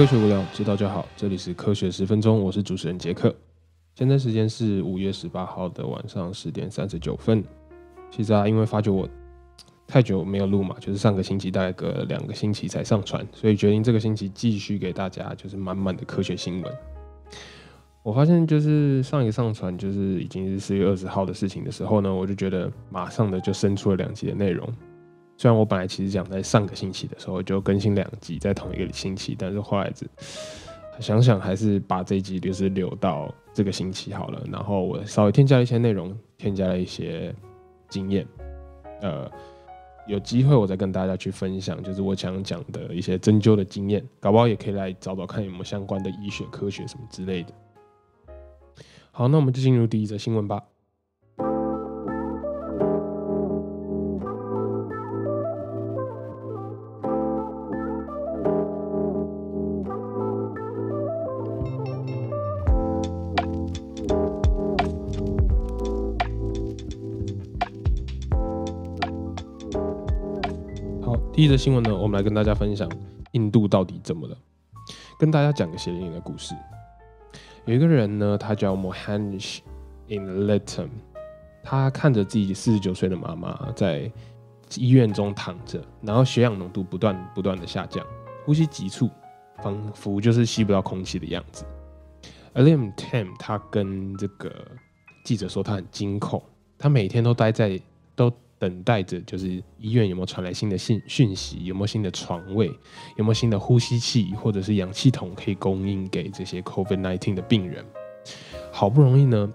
科学无聊，知道就好。这里是科学十分钟，我是主持人杰克。现在时间是五月十八号的晚上十点三十九分。其实啊，因为发觉我太久没有录嘛，就是上个星期大概隔了两个星期才上传，所以决定这个星期继续给大家就是满满的科学新闻。我发现就是上一个上传就是已经是四月二十号的事情的时候呢，我就觉得马上的就生出了两集的内容。虽然我本来其实讲在上个星期的时候就更新两集在同一个星期，但是后来想想还是把这一集就是留到这个星期好了。然后我稍微添加一些内容，添加了一些经验，呃，有机会我再跟大家去分享，就是我想讲的一些针灸的经验，搞不好也可以来找找看有没有相关的医学科学什么之类的。好，那我们就进入第一则新闻吧。好，第一则新闻呢，我们来跟大家分享印度到底怎么了，跟大家讲个血淋淋的故事。有一个人呢，他叫 Mohanish in Latam，他看着自己四十九岁的妈妈在医院中躺着，然后血氧浓度不断不断的下降，呼吸急促，仿佛就是吸不到空气的样子。Alim Tam 他跟这个记者说，他很惊恐，他每天都待在都。等待着，就是医院有没有传来新的信讯息，有没有新的床位，有没有新的呼吸器或者是氧气筒可以供应给这些 COVID-19 的病人。好不容易呢，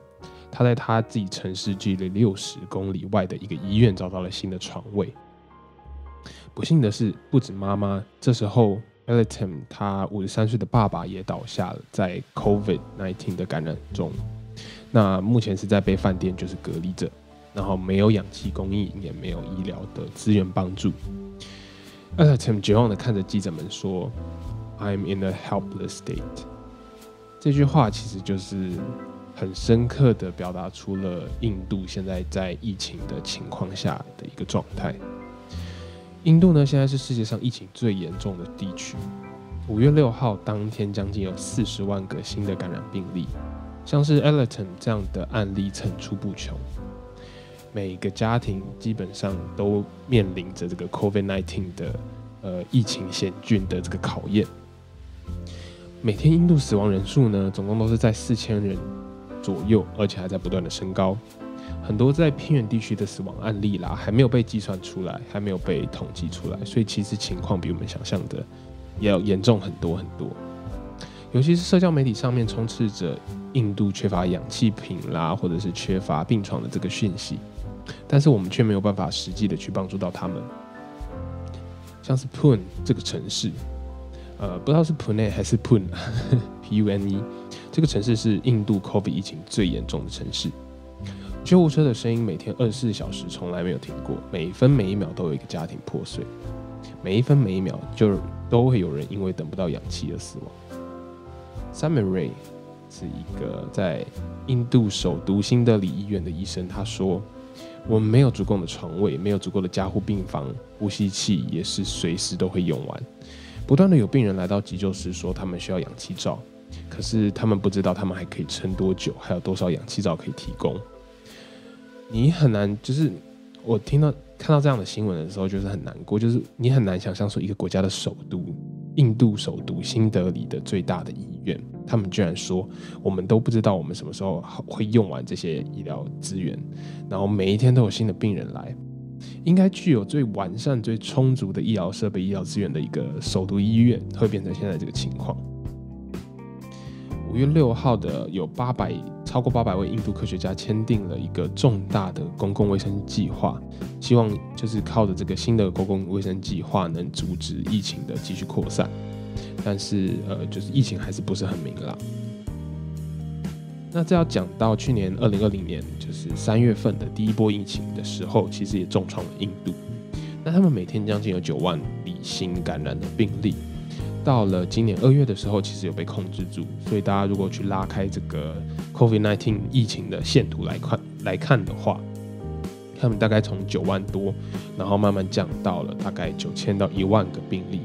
他在他自己城市距离六十公里外的一个医院找到了新的床位。不幸的是，不止妈妈，这时候 e l i t o n 他五十三岁的爸爸也倒下了，在 COVID-19 的感染中。那目前是在被饭店就是隔离着。然后没有氧气供应，也没有医疗的资源帮助。a l e m 绝望的看着记者们说：“I'm in a helpless state。”这句话其实就是很深刻的表达出了印度现在在疫情的情况下的一个状态。印度呢，现在是世界上疫情最严重的地区。五月六号当天，将近有四十万个新的感染病例，像是 a l e m 这样的案例层出不穷。每个家庭基本上都面临着这个 COVID-19 的呃疫情险峻的这个考验。每天印度死亡人数呢，总共都是在四千人左右，而且还在不断的升高。很多在偏远地区的死亡案例啦，还没有被计算出来，还没有被统计出来，所以其实情况比我们想象的要严重很多很多。尤其是社交媒体上面充斥着印度缺乏氧气瓶啦，或者是缺乏病床的这个讯息。但是我们却没有办法实际的去帮助到他们，像是 Pune 这个城市，呃，不知道是 Pune 还是 Pune，P U N E，这个城市是印度 COVID 疫情最严重的城市。救护车的声音每天二十四小时从来没有停过，每分每一秒都有一个家庭破碎，每一分每一秒就都会有人因为等不到氧气而死亡。Sam Ray 是一个在印度首都新德里医院的医生，他说。我们没有足够的床位，没有足够的加护病房，呼吸器也是随时都会用完。不断的有病人来到急救室说他们需要氧气罩，可是他们不知道他们还可以撑多久，还有多少氧气罩可以提供。你很难，就是我听到看到这样的新闻的时候，就是很难过，就是你很难想象说一个国家的首都。印度首都新德里的最大的医院，他们居然说我们都不知道我们什么时候会用完这些医疗资源，然后每一天都有新的病人来，应该具有最完善、最充足的医疗设备、医疗资源的一个首都医院，会变成现在这个情况。五月六号的有八百超过八百位印度科学家签订了一个重大的公共卫生计划，希望就是靠着这个新的公共卫生计划能阻止疫情的继续扩散。但是呃，就是疫情还是不是很明朗。那这要讲到去年二零二零年，就是三月份的第一波疫情的时候，其实也重创了印度。那他们每天将近有九万例新感染的病例。到了今年二月的时候，其实有被控制住，所以大家如果去拉开这个 COVID-19 疫情的线图来看来看的话，他们大概从九万多，然后慢慢降到了大概九千到一万个病例。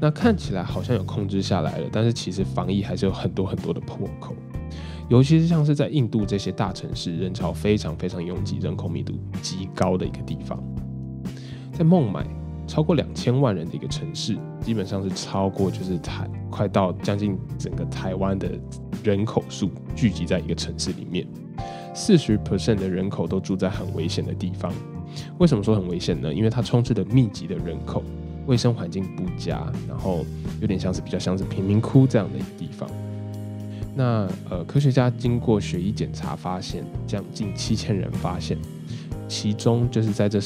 那看起来好像有控制下来了，但是其实防疫还是有很多很多的破口，尤其是像是在印度这些大城市，人潮非常非常拥挤、人口密度极高的一个地方，在孟买超过两千万人的一个城市，基本上是超过就是台快到将近整个台湾的人口数聚集在一个城市里面，四十 percent 的人口都住在很危险的地方。为什么说很危险呢？因为它充斥着密集的人口。卫生环境不佳，然后有点像是比较像是贫民窟这样的一个地方。那呃，科学家经过血液检查发现，将近七千人发现，其中就是在这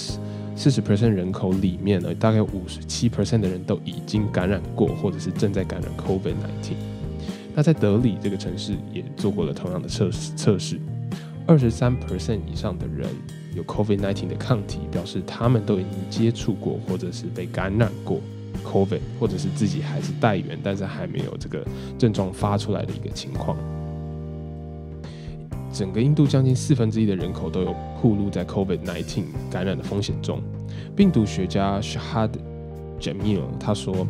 四十 percent 人口里面呢，大概五十七 percent 的人都已经感染过，或者是正在感染 COVID-19。那在德里这个城市也做过了同样的测试测试，二十三 percent 以上的人。有 COVID-19 的抗体，表示他们都已经接触过，或者是被感染过 COVID，或者是自己还是带源，但是还没有这个症状发出来的一个情况。整个印度将近四分之一的人口都有暴露在 COVID-19 感染的风险中。病毒学家 Shahad Jamil 他说：“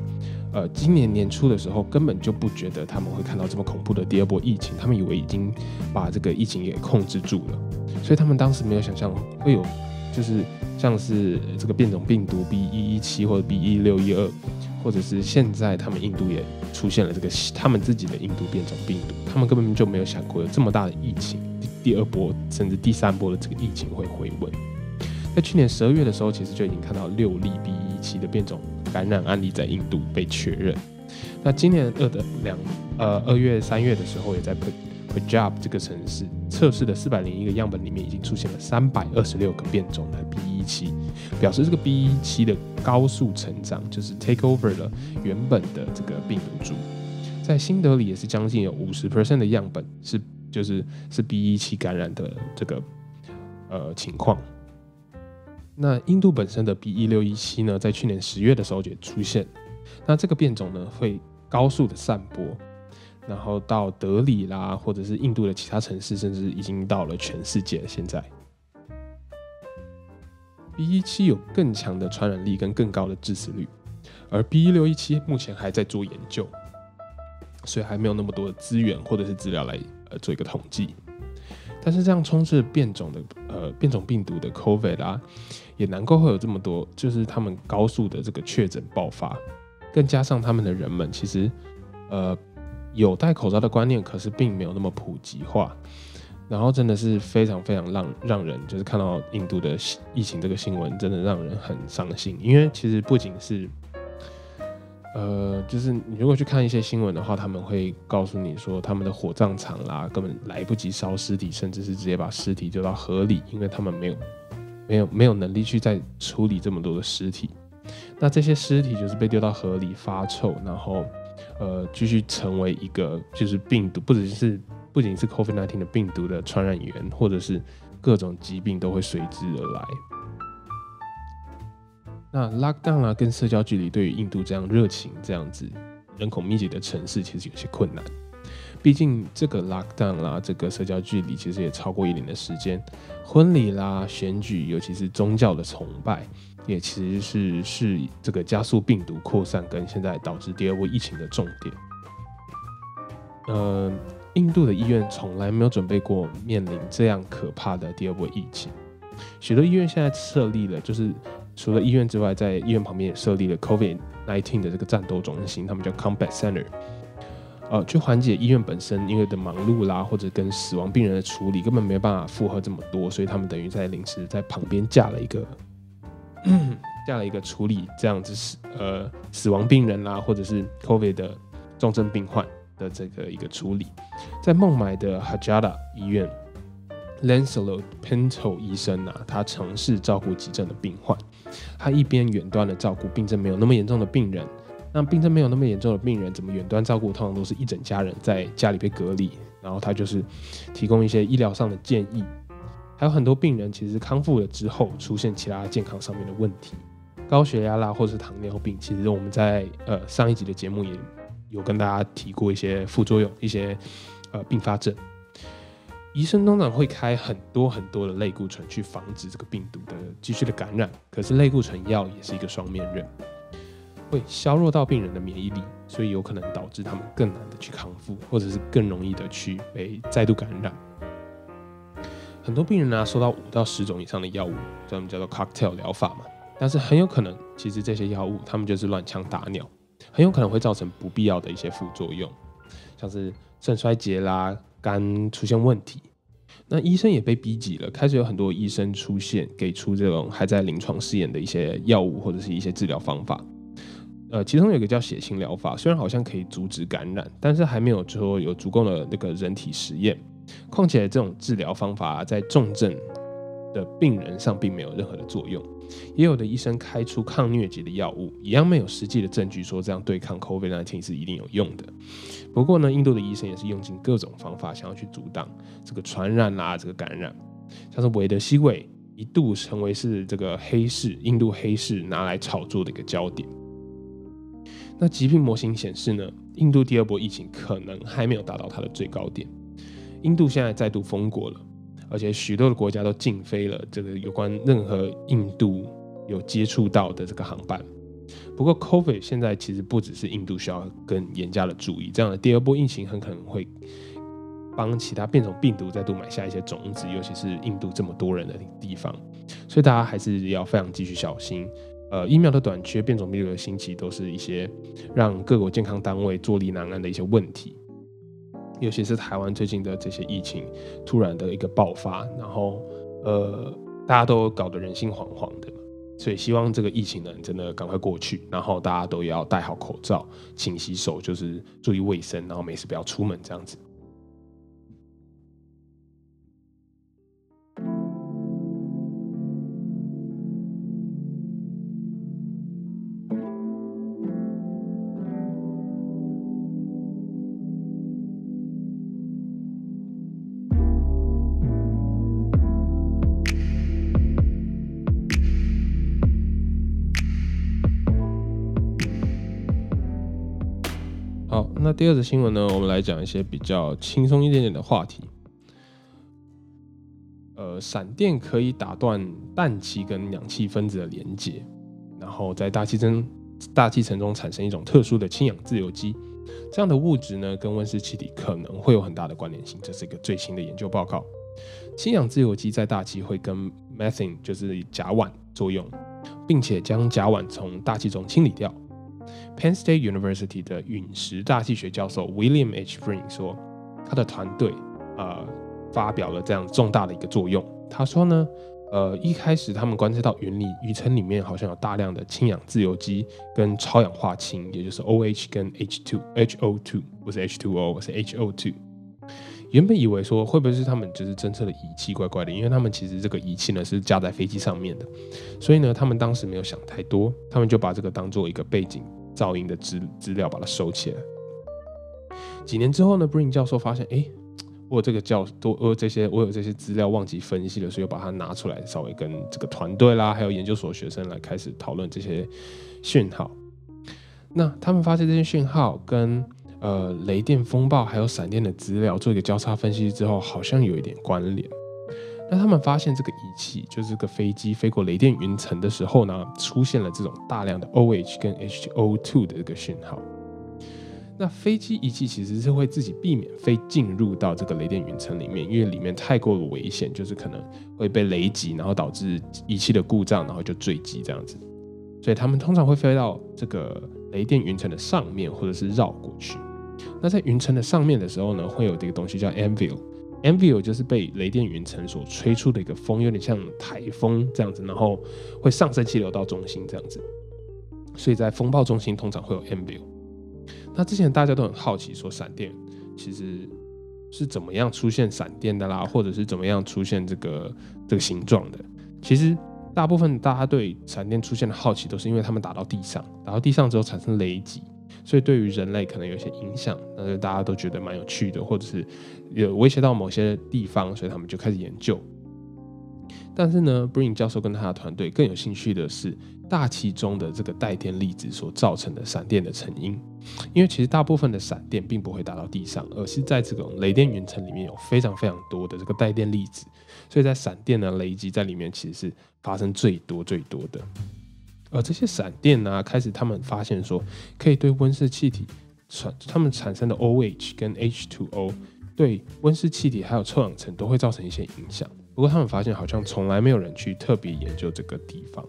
呃，今年年初的时候根本就不觉得他们会看到这么恐怖的第二波疫情，他们以为已经把这个疫情给控制住了。”所以他们当时没有想象会有，就是像是这个变种病毒 B 一一七或者 B 一六一二，或者是现在他们印度也出现了这个他们自己的印度变种病毒，他们根本就没有想过有这么大的疫情，第二波甚至第三波的这个疫情会回稳。在去年十二月的时候，其实就已经看到六例 B 一七的变种感染案例在印度被确认。那今年二的两呃二月三月的时候，也在 Punjab 这个城市测试的四百零一个样本里面，已经出现了三百二十六个变种的 B.1.7，表示这个 B.1.7 的高速成长，就是 take over 了原本的这个病毒株。在新德里也是将近有五十 percent 的样本是就是是 B.1.7 感染的这个呃情况。那印度本身的 B.1.6.1.7 呢，在去年十月的时候就出现，那这个变种呢会高速的散播。然后到德里啦，或者是印度的其他城市，甚至已经到了全世界。现在，B 一七有更强的传染力跟更高的致死率，而 B 一六一七目前还在做研究，所以还没有那么多的资源或者是资料来呃做一个统计。但是这样充斥变种的呃变种病毒的 COVID 啊，也难怪会有这么多，就是他们高速的这个确诊爆发，更加上他们的人们其实呃。有戴口罩的观念，可是并没有那么普及化，然后真的是非常非常让让人就是看到印度的疫情这个新闻，真的让人很伤心。因为其实不仅是，呃，就是你如果去看一些新闻的话，他们会告诉你说，他们的火葬场啦根本来不及烧尸体，甚至是直接把尸体丢到河里，因为他们没有没有没有能力去再处理这么多的尸体。那这些尸体就是被丢到河里发臭，然后。呃，继续成为一个就是病毒，不只是不仅是 COVID-19 的病毒的传染源，或者是各种疾病都会随之而来。那 lockdown 啊，跟社交距离对于印度这样热情、这样子人口密集的城市，其实有些困难。毕竟这个 lockdown 啦，这个社交距离其实也超过一年的时间，婚礼啦、选举，尤其是宗教的崇拜。也其实是是这个加速病毒扩散跟现在导致第二波疫情的重点。呃，印度的医院从来没有准备过面临这样可怕的第二波疫情。许多医院现在设立了，就是除了医院之外，在医院旁边也设立了 COVID-19 的这个战斗中心，他们叫 Combat Center，呃，去缓解医院本身因为的忙碌啦，或者跟死亡病人的处理根本没有办法负荷这么多，所以他们等于在临时在旁边架了一个。架了一个处理，这样子死呃死亡病人啦，或者是 COVID 的重症病患的这个一个处理，在孟买的 Hajada 医院，Lancelot Pinto 医生啊，他尝试照顾急症的病患，他一边远端的照顾病症没有那么严重的病人，那病症没有那么严重的病人怎么远端照顾？通常都是一整家人在家里被隔离，然后他就是提供一些医疗上的建议。还有很多病人其实康复了之后出现其他健康上面的问题，高血压啦，或者是糖尿病。其实我们在呃上一集的节目也有跟大家提过一些副作用、一些呃并发症。医生通常会开很多很多的类固醇去防止这个病毒的继续的感染，可是类固醇药也是一个双面刃。会削弱到病人的免疫力，所以有可能导致他们更难的去康复，或者是更容易的去被再度感染。很多病人呢，收到五到十种以上的药物，专门叫做 cocktail 疗法嘛，但是很有可能，其实这些药物他们就是乱枪打鸟，很有可能会造成不必要的一些副作用，像是肾衰竭啦、肝出现问题。那医生也被逼急了，开始有很多医生出现，给出这种还在临床试验的一些药物或者是一些治疗方法。呃，其中有一个叫血清疗法，虽然好像可以阻止感染，但是还没有说有足够的那个人体实验。况且这种治疗方法在重症的病人上并没有任何的作用。也有的医生开出抗疟疾的药物，一样没有实际的证据说这样对抗 COVID-19 是一定有用的。不过呢，印度的医生也是用尽各种方法，想要去阻挡这个传染啦，这个感染。像是韦德西韦一度成为是这个黑市印度黑市拿来炒作的一个焦点。那疾病模型显示呢，印度第二波疫情可能还没有达到它的最高点。印度现在再度封国了。而且许多的国家都禁飞了这个有关任何印度有接触到的这个航班。不过，COVID 现在其实不只是印度需要更严加的注意，这样的第二波疫情很可能会帮其他变种病毒再度埋下一些种子，尤其是印度这么多人的地方，所以大家还是要非常继续小心。呃，疫苗的短缺、变种病毒的兴起，都是一些让各国健康单位坐立难安的一些问题。尤其是台湾最近的这些疫情突然的一个爆发，然后呃，大家都搞得人心惶惶的，所以希望这个疫情呢真的赶快过去，然后大家都要戴好口罩、勤洗手，就是注意卫生，然后没事不要出门这样子。第二则新闻呢？我们来讲一些比较轻松一点点的话题。呃，闪电可以打断氮气跟氧气分子的连接，然后在大气层大气层中产生一种特殊的氢氧自由基。这样的物质呢，跟温室气体可能会有很大的关联性。这是一个最新的研究报告。氢氧自由基在大气会跟 methane 就是甲烷作用，并且将甲烷从大气中清理掉。Penn State University 的陨石大气学教授 William H. Breen 说，他的团队呃发表了这样重大的一个作用。他说呢，呃一开始他们观测到云里云层里面好像有大量的氢氧自由基跟超氧化氢，也就是 OH 跟 H2 HO2 不是 H2O 是 HO2。原本以为说会不会是他们就是侦测的仪器怪怪的，因为他们其实这个仪器呢是架在飞机上面的，所以呢他们当时没有想太多，他们就把这个当做一个背景。噪音的资资料把它收起来。几年之后呢，Brin 教授发现，哎，我这个教多呃这些我有这些资料忘记分析了，所以又把它拿出来，稍微跟这个团队啦，还有研究所学生来开始讨论这些讯号。那他们发现这些讯号跟呃雷电风暴还有闪电的资料做一个交叉分析之后，好像有一点关联。那他们发现这个仪器，就是这个飞机飞过雷电云层的时候呢，出现了这种大量的 OH 跟 HO2 的这个讯号。那飞机仪器其实是会自己避免飞进入到这个雷电云层里面，因为里面太过的危险，就是可能会被雷击，然后导致仪器的故障，然后就坠机这样子。所以他们通常会飞到这个雷电云层的上面，或者是绕过去。那在云层的上面的时候呢，会有这个东西叫 Anvil。Anvil 就是被雷电云层所吹出的一个风，有点像台风这样子，然后会上升气流到中心这样子。所以在风暴中心通常会有 Anvil。那之前大家都很好奇，说闪电其实是怎么样出现闪电的啦，或者是怎么样出现这个这个形状的？其实大部分大家对闪电出现的好奇，都是因为他们打到地上，打到地上之后产生雷击。所以对于人类可能有些影响，那就大家都觉得蛮有趣的，或者是有威胁到某些地方，所以他们就开始研究。但是呢，Brin 教授跟他的团队更有兴趣的是大气中的这个带电粒子所造成的闪电的成因，因为其实大部分的闪电并不会打到地上，而是在这种雷电云层里面有非常非常多的这个带电粒子，所以在闪电的雷击在里面其实是发生最多最多的。而这些闪电呢，开始他们发现说，可以对温室气体产他们产生的 OH 跟 H2O 对温室气体还有臭氧层都会造成一些影响。不过他们发现好像从来没有人去特别研究这个地方。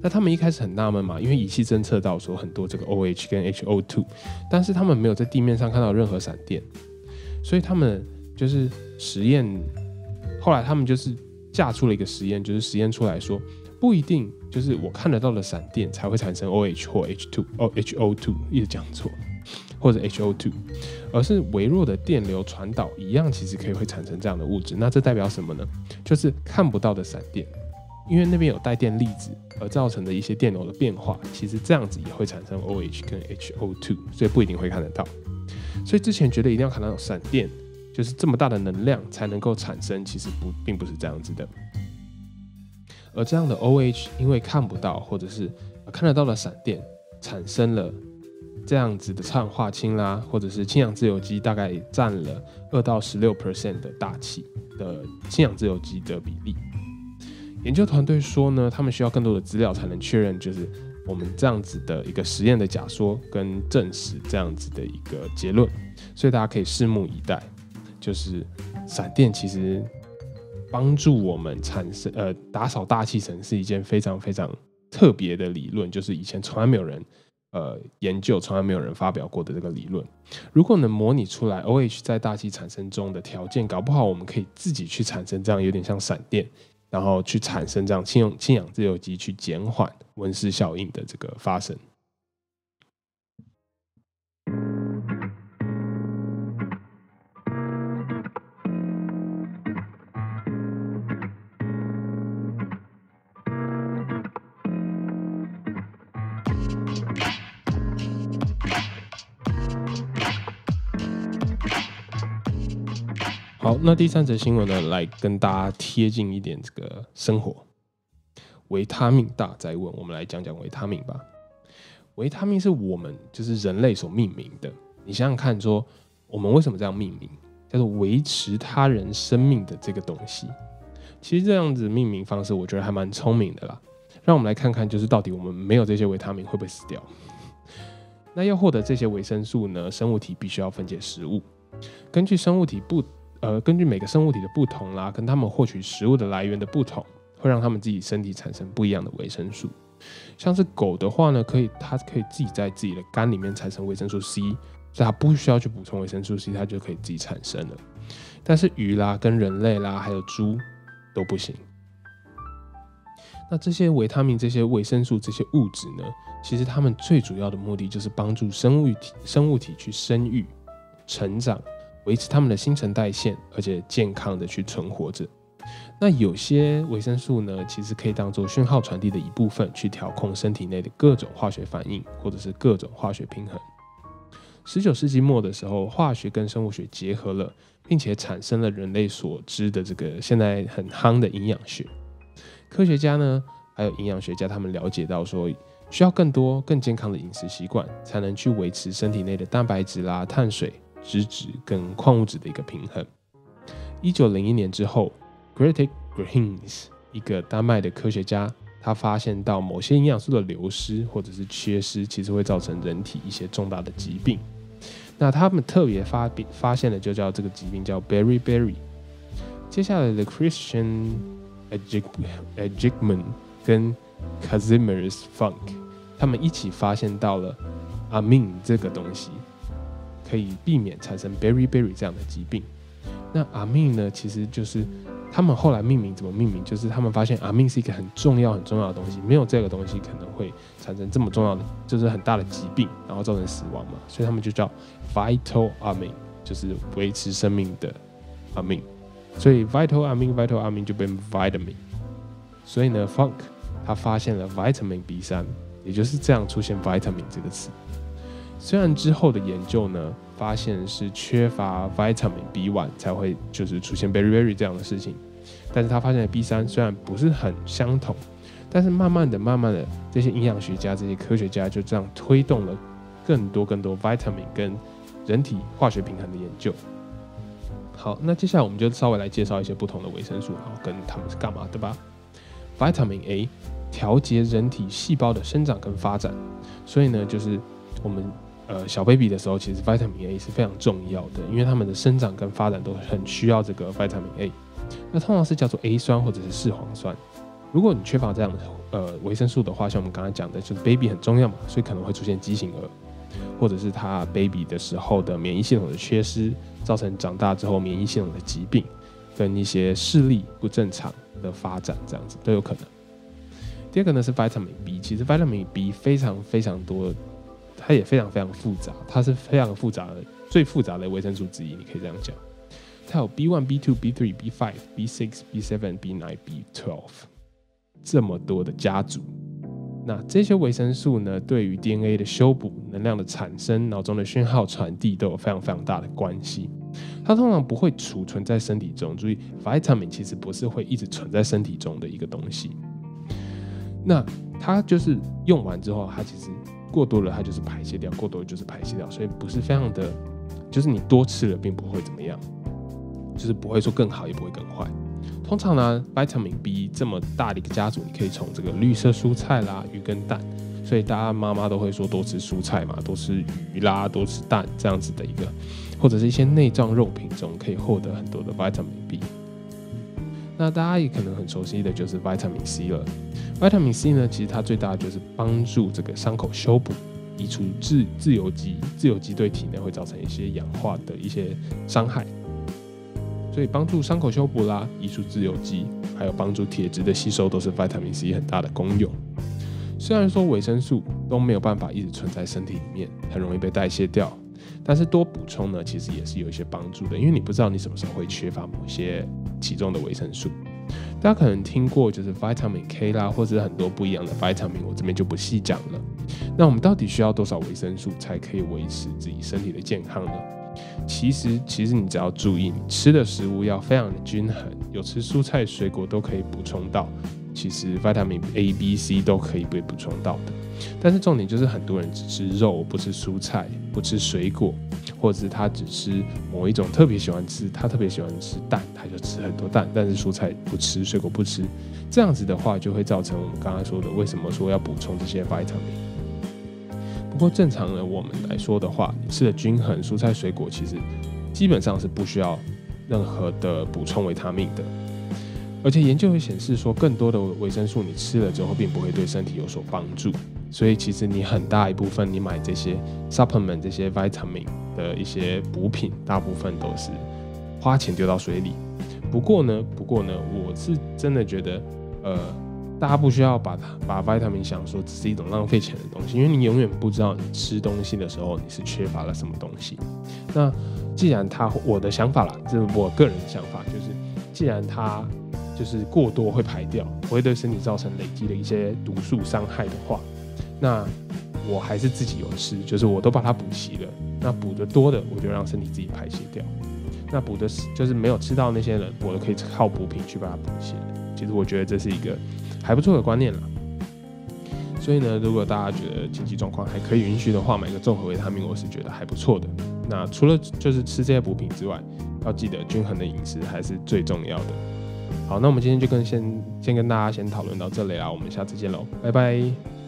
那他们一开始很纳闷嘛，因为仪器侦测到说很多这个 OH 跟 HO2，但是他们没有在地面上看到任何闪电，所以他们就是实验。后来他们就是架出了一个实验，就是实验出来说，不一定就是我看得到的闪电才会产生 OH 或 H2 哦 HO2，一直讲错，或者 HO2，而是微弱的电流传导一样，其实可以会产生这样的物质。那这代表什么呢？就是看不到的闪电。因为那边有带电粒子而造成的一些电流的变化，其实这样子也会产生 OH 跟 HO2，所以不一定会看得到。所以之前觉得一定要看到闪电，就是这么大的能量才能够产生，其实不并不是这样子的。而这样的 OH 因为看不到或者是看得到的闪电，产生了这样子的碳化氢啦，或者是氢氧自由基，大概占了二到十六 percent 的大气的氢氧自由基的比例。研究团队说呢，他们需要更多的资料才能确认，就是我们这样子的一个实验的假说跟证实这样子的一个结论，所以大家可以拭目以待。就是闪电其实帮助我们产生呃打扫大气层是一件非常非常特别的理论，就是以前从来没有人呃研究，从来没有人发表过的这个理论。如果能模拟出来 OH 在大气产生中的条件，搞不好我们可以自己去产生这样有点像闪电。然后去产生这样氢氧氢氧自由基，去减缓温室效应的这个发生。那第三则新闻呢，来跟大家贴近一点这个生活。维他命大灾问，我们来讲讲维他命吧。维他命是我们就是人类所命名的。你想想看，说我们为什么这样命名，叫做维持他人生命的这个东西。其实这样子命名方式，我觉得还蛮聪明的啦。让我们来看看，就是到底我们没有这些维他命会不会死掉？那要获得这些维生素呢？生物体必须要分解食物，根据生物体不。呃，根据每个生物体的不同啦，跟他们获取食物的来源的不同，会让他们自己身体产生不一样的维生素。像是狗的话呢，可以它可以自己在自己的肝里面产生维生素 C，所以它不需要去补充维生素 C，它就可以自己产生了。但是鱼啦、跟人类啦，还有猪都不行。那这些维他命、这些维生素、这些物质呢，其实它们最主要的目的就是帮助生物体、生物体去生育、成长。维持他们的新陈代谢，而且健康的去存活着。那有些维生素呢，其实可以当做讯号传递的一部分，去调控身体内的各种化学反应，或者是各种化学平衡。十九世纪末的时候，化学跟生物学结合了，并且产生了人类所知的这个现在很夯的营养学。科学家呢，还有营养学家，他们了解到说，需要更多更健康的饮食习惯，才能去维持身体内的蛋白质啦、碳水。脂质跟矿物质的一个平衡。一九零一年之后 g r e t i c Greens 一个丹麦的科学家，他发现到某些营养素的流失或者是缺失，其实会造成人体一些重大的疾病。那他们特别发发现的就叫这个疾病叫 Berry Berry。接下来的 Christian Ejigman 跟 Kazimierz Funk 他们一起发现到了 Amin 这个东西。可以避免产生 beriberi 这样的疾病。那阿明呢？其实就是他们后来命名怎么命名？就是他们发现阿明是一个很重要很重要的东西，没有这个东西可能会产生这么重要的，就是很大的疾病，然后造成死亡嘛。所以他们就叫 vital 阿明，就是维持生命的阿明。所以 vital 阿明，vital 阿明就变 vitamin。所以呢，Funk 他发现了 vitamin B 三，也就是这样出现 vitamin 这个词。虽然之后的研究呢，发现是缺乏 vitamin B one 才会就是出现 beriberi 这样的事情，但是他发现 B 三虽然不是很相同，但是慢慢的、慢慢的，这些营养学家、这些科学家就这样推动了更多、更多 vitamin 跟人体化学平衡的研究。好，那接下来我们就稍微来介绍一些不同的维生素，然后跟他们是干嘛，的吧？Vitamin A，调节人体细胞的生长跟发展。所以呢，就是我们呃小 baby 的时候，其实 vitamin A 是非常重要的，因为他们的生长跟发展都很需要这个 vitamin A。那通常是叫做 A 酸或者是视黄酸。如果你缺乏这样的呃维生素的话，像我们刚才讲的，就是 baby 很重要嘛，所以可能会出现畸形儿，或者是他 baby 的时候的免疫系统的缺失，造成长大之后免疫系统的疾病，跟一些视力不正常的发展，这样子都有可能。第二个呢是 vitamin B，其实 vitamin B 非常非常多，它也非常非常复杂，它是非常复杂的最复杂的维生素之一，你可以这样讲。它有 B one、B two、B three、B five、B six、B seven、B nine、B twelve。这么多的家族，那这些维生素呢，对于 DNA 的修补、能量的产生、脑中的讯号传递都有非常非常大的关系。它通常不会储存在身体中，注意，vitamin 其实不是会一直存在身体中的一个东西。那它就是用完之后，它其实过多了，它就是排泄掉；过多就是排泄掉，所以不是非常的，就是你多吃了并不会怎么样，就是不会说更好，也不会更坏。通常呢，vitamin B 这么大的一个家族，你可以从这个绿色蔬菜啦、鱼跟蛋，所以大家妈妈都会说多吃蔬菜嘛，多吃鱼啦，多吃蛋这样子的一个，或者是一些内脏肉品中可以获得很多的 vitamin B。那大家也可能很熟悉的就是 vitamin C 了。vitamin C 呢，其实它最大的就是帮助这个伤口修补，移除自自由基，自由基对体内会造成一些氧化的一些伤害。所以帮助伤口修补啦，移除自由基，还有帮助铁质的吸收，都是 vitamin C 很大的功用。虽然说维生素都没有办法一直存在身体里面，很容易被代谢掉，但是多补充呢，其实也是有一些帮助的。因为你不知道你什么时候会缺乏某些其中的维生素。大家可能听过就是 vitamin K 啦，或者很多不一样的 vitamin，我这边就不细讲了。那我们到底需要多少维生素才可以维持自己身体的健康呢？其实，其实你只要注意，你吃的食物要非常的均衡，有吃蔬菜水果都可以补充到。其实，vitamin A、B、C 都可以被补充到的。但是重点就是，很多人只吃肉，不吃蔬菜，不吃水果，或者是他只吃某一种特别喜欢吃，他特别喜欢吃蛋，他就吃很多蛋，但是蔬菜不吃，水果不吃。这样子的话，就会造成我们刚才说的，为什么说要补充这些 vitamin？不过正常的我们来说的话，吃的均衡，蔬菜水果其实基本上是不需要任何的补充维他命的。而且研究会显示说，更多的维生素你吃了之后，并不会对身体有所帮助。所以其实你很大一部分你买这些 supplement 这些 vitamin 的一些补品，大部分都是花钱丢到水里。不过呢，不过呢，我是真的觉得，呃。大家不需要把它把 vitamin 想说只是一种浪费钱的东西，因为你永远不知道你吃东西的时候你是缺乏了什么东西。那既然它，我的想法啦，这是我个人的想法，就是既然它就是过多会排掉，会对身体造成累积的一些毒素伤害的话，那我还是自己有吃，就是我都把它补齐了。那补的多的，我就让身体自己排泄掉。那补的就是没有吃到那些人，我都可以靠补品去把它补齐。其实我觉得这是一个。还不错的观念了，所以呢，如果大家觉得经济状况还可以允许的话，买个综合维他命，我是觉得还不错的。那除了就是吃这些补品之外，要记得均衡的饮食还是最重要的。好，那我们今天就跟先先跟大家先讨论到这里啦，我们下次见喽，拜拜。